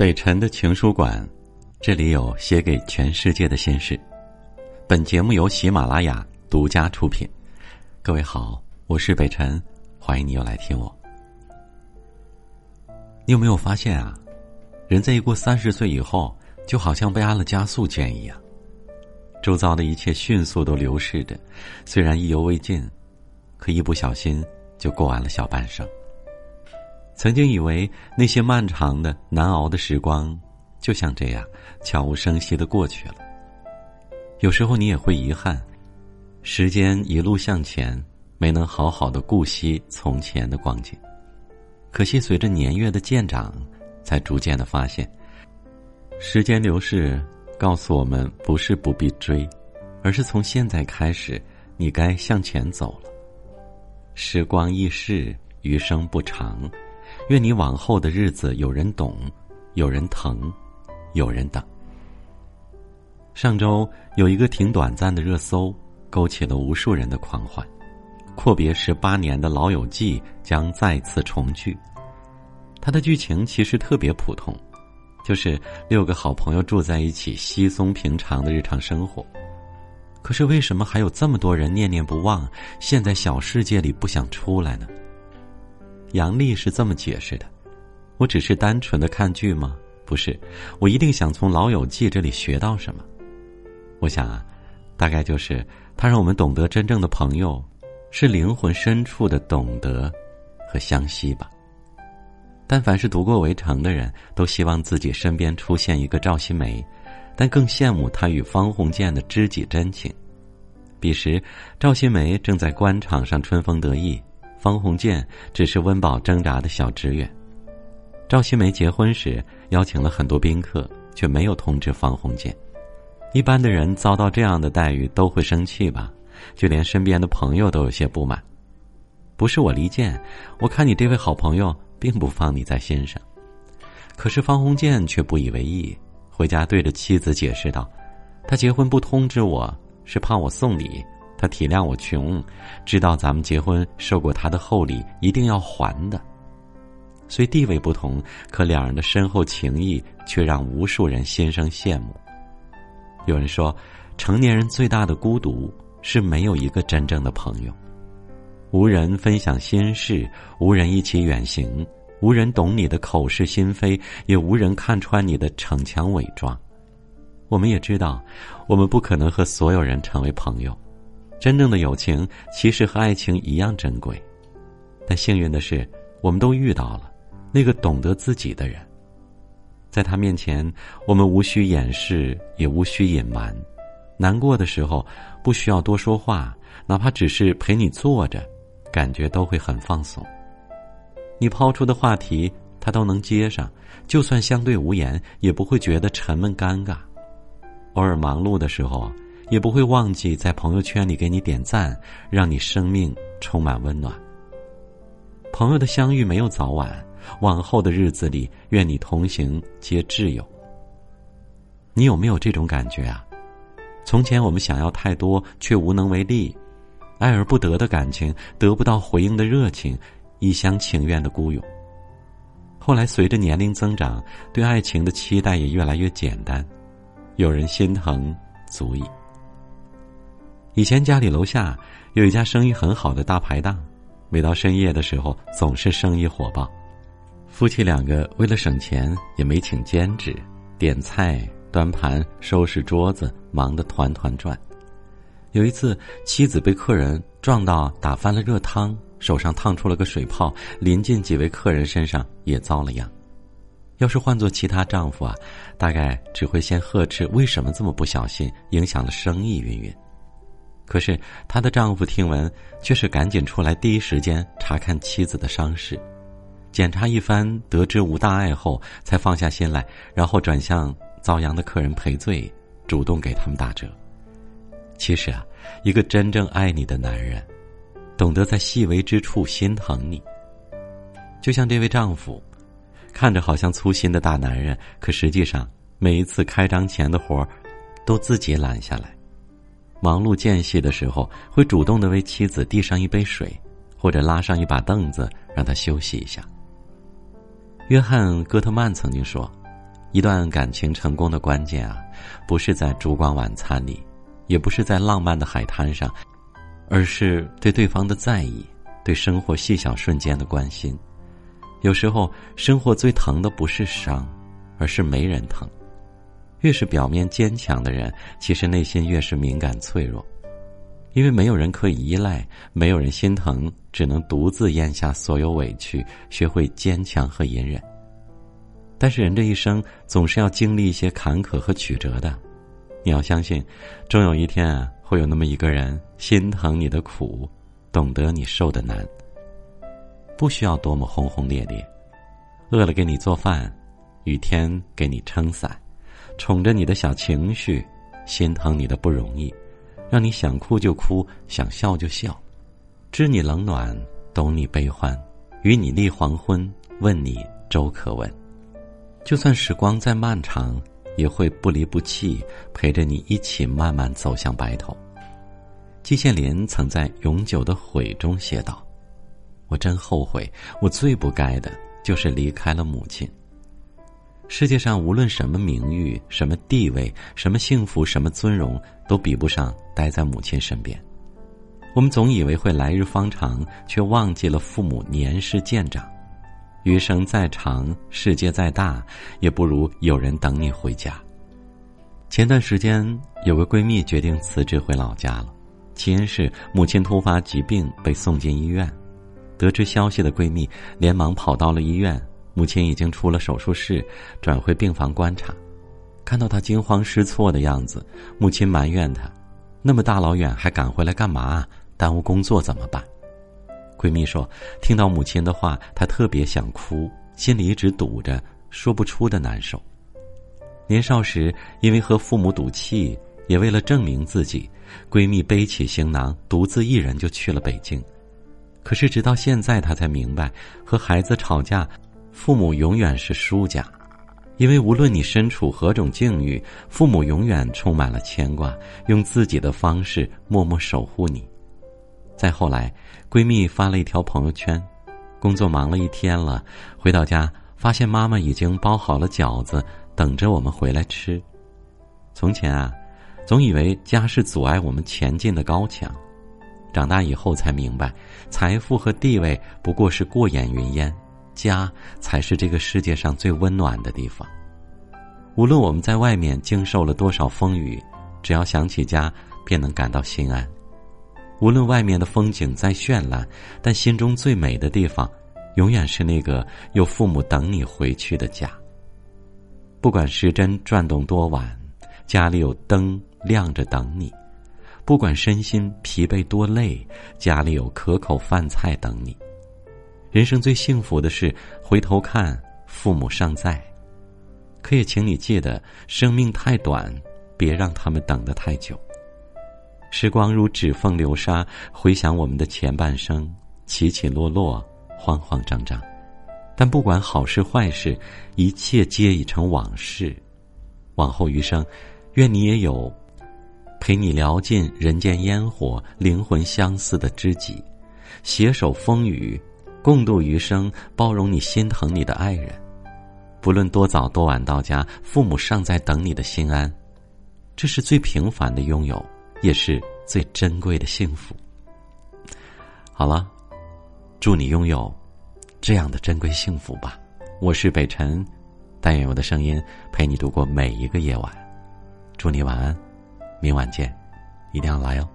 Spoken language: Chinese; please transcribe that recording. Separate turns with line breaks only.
北辰的情书馆，这里有写给全世界的心事。本节目由喜马拉雅独家出品。各位好，我是北辰，欢迎你又来听我。你有没有发现啊？人在一过三十岁以后，就好像被按了加速键一样，周遭的一切迅速都流逝着。虽然意犹未尽，可一不小心就过完了小半生。曾经以为那些漫长的、难熬的时光，就像这样悄无声息的过去了。有时候你也会遗憾，时间一路向前，没能好好的顾惜从前的光景。可惜随着年月的渐长，才逐渐的发现，时间流逝告诉我们，不是不必追，而是从现在开始，你该向前走了。时光易逝，余生不长。愿你往后的日子有人懂，有人疼，有人等。上周有一个挺短暂的热搜，勾起了无数人的狂欢。阔别十八年的《老友记》将再次重聚。它的剧情其实特别普通，就是六个好朋友住在一起，稀松平常的日常生活。可是为什么还有这么多人念念不忘，陷在小世界里不想出来呢？杨丽是这么解释的：“我只是单纯的看剧吗？不是，我一定想从《老友记》这里学到什么。我想啊，大概就是他让我们懂得真正的朋友，是灵魂深处的懂得和相惜吧。但凡是读过《围城》的人，都希望自己身边出现一个赵新梅，但更羡慕他与方鸿渐的知己真情。彼时，赵新梅正在官场上春风得意。”方鸿渐只是温饱挣扎的小职员。赵新梅结婚时邀请了很多宾客，却没有通知方鸿渐。一般的人遭到这样的待遇都会生气吧？就连身边的朋友都有些不满。不是我离间，我看你这位好朋友并不放你在心上。可是方鸿渐却不以为意，回家对着妻子解释道：“他结婚不通知我，是怕我送礼。”他体谅我穷，知道咱们结婚受过他的厚礼，一定要还的。虽地位不同，可两人的深厚情谊却让无数人心生羡慕。有人说，成年人最大的孤独是没有一个真正的朋友，无人分享心事，无人一起远行，无人懂你的口是心非，也无人看穿你的逞强伪装。我们也知道，我们不可能和所有人成为朋友。真正的友情其实和爱情一样珍贵，但幸运的是，我们都遇到了那个懂得自己的人。在他面前，我们无需掩饰，也无需隐瞒。难过的时候，不需要多说话，哪怕只是陪你坐着，感觉都会很放松。你抛出的话题，他都能接上，就算相对无言，也不会觉得沉闷尴尬。偶尔忙碌的时候。也不会忘记在朋友圈里给你点赞，让你生命充满温暖。朋友的相遇没有早晚，往后的日子里，愿你同行皆挚友。你有没有这种感觉啊？从前我们想要太多，却无能为力，爱而不得的感情，得不到回应的热情，一厢情愿的孤勇。后来随着年龄增长，对爱情的期待也越来越简单，有人心疼足矣。以前家里楼下有一家生意很好的大排档，每到深夜的时候总是生意火爆。夫妻两个为了省钱也没请兼职，点菜、端盘、收拾桌子，忙得团团转。有一次，妻子被客人撞到打翻了热汤，手上烫出了个水泡，临近几位客人身上也遭了殃。要是换做其他丈夫啊，大概只会先呵斥为什么这么不小心，影响了生意，云云。可是她的丈夫听闻，却是赶紧出来，第一时间查看妻子的伤势，检查一番，得知无大碍后，才放下心来，然后转向遭殃的客人赔罪，主动给他们打折。其实啊，一个真正爱你的男人，懂得在细微之处心疼你。就像这位丈夫，看着好像粗心的大男人，可实际上每一次开张前的活儿，都自己揽下来。忙碌间隙的时候，会主动的为妻子递上一杯水，或者拉上一把凳子让她休息一下。约翰·戈特曼曾经说：“一段感情成功的关键啊，不是在烛光晚餐里，也不是在浪漫的海滩上，而是对对方的在意，对生活细小瞬间的关心。有时候，生活最疼的不是伤，而是没人疼。越是表面坚强的人，其实内心越是敏感脆弱，因为没有人可以依赖，没有人心疼，只能独自咽下所有委屈，学会坚强和隐忍。但是人这一生总是要经历一些坎坷和曲折的，你要相信，终有一天啊，会有那么一个人心疼你的苦，懂得你受的难。不需要多么轰轰烈烈，饿了给你做饭，雨天给你撑伞，宠着你的小情绪，心疼你的不容易，让你想哭就哭，想笑就笑，知你冷暖，懂你悲欢，与你立黄昏，问你粥可温。就算时光再漫长，也会不离不弃，陪着你一起慢慢走向白头。季羡林曾在《永久的悔》中写道：“我真后悔，我最不该的就是离开了母亲。世界上无论什么名誉、什么地位、什么幸福、什么尊荣，都比不上待在母亲身边。我们总以为会来日方长，却忘记了父母年事渐长。”余生再长，世界再大，也不如有人等你回家。前段时间，有个闺蜜决定辞职回老家了，起因是母亲突发疾病被送进医院。得知消息的闺蜜连忙跑到了医院，母亲已经出了手术室，转回病房观察。看到她惊慌失措的样子，母亲埋怨她：“那么大老远还赶回来干嘛？耽误工作怎么办？”闺蜜说：“听到母亲的话，她特别想哭，心里一直堵着，说不出的难受。年少时，因为和父母赌气，也为了证明自己，闺蜜背起行囊，独自一人就去了北京。可是直到现在，她才明白，和孩子吵架，父母永远是输家，因为无论你身处何种境遇，父母永远充满了牵挂，用自己的方式默默守护你。”再后来，闺蜜发了一条朋友圈：“工作忙了一天了，回到家发现妈妈已经包好了饺子，等着我们回来吃。”从前啊，总以为家是阻碍我们前进的高墙，长大以后才明白，财富和地位不过是过眼云烟，家才是这个世界上最温暖的地方。无论我们在外面经受了多少风雨，只要想起家，便能感到心安。无论外面的风景再绚烂，但心中最美的地方，永远是那个有父母等你回去的家。不管时针转动多晚，家里有灯亮着等你；不管身心疲惫多累，家里有可口饭菜等你。人生最幸福的是回头看，父母尚在。可也请你记得，生命太短，别让他们等得太久。时光如指缝流沙，回想我们的前半生，起起落落，慌慌张张。但不管好事坏事，一切皆已成往事。往后余生，愿你也有陪你聊尽人间烟火、灵魂相似的知己，携手风雨，共度余生，包容你、心疼你的爱人。不论多早多晚到家，父母尚在等你的心安，这是最平凡的拥有。也是最珍贵的幸福。好了，祝你拥有这样的珍贵幸福吧。我是北辰，但愿我的声音陪你度过每一个夜晚。祝你晚安，明晚见，一定要来哦。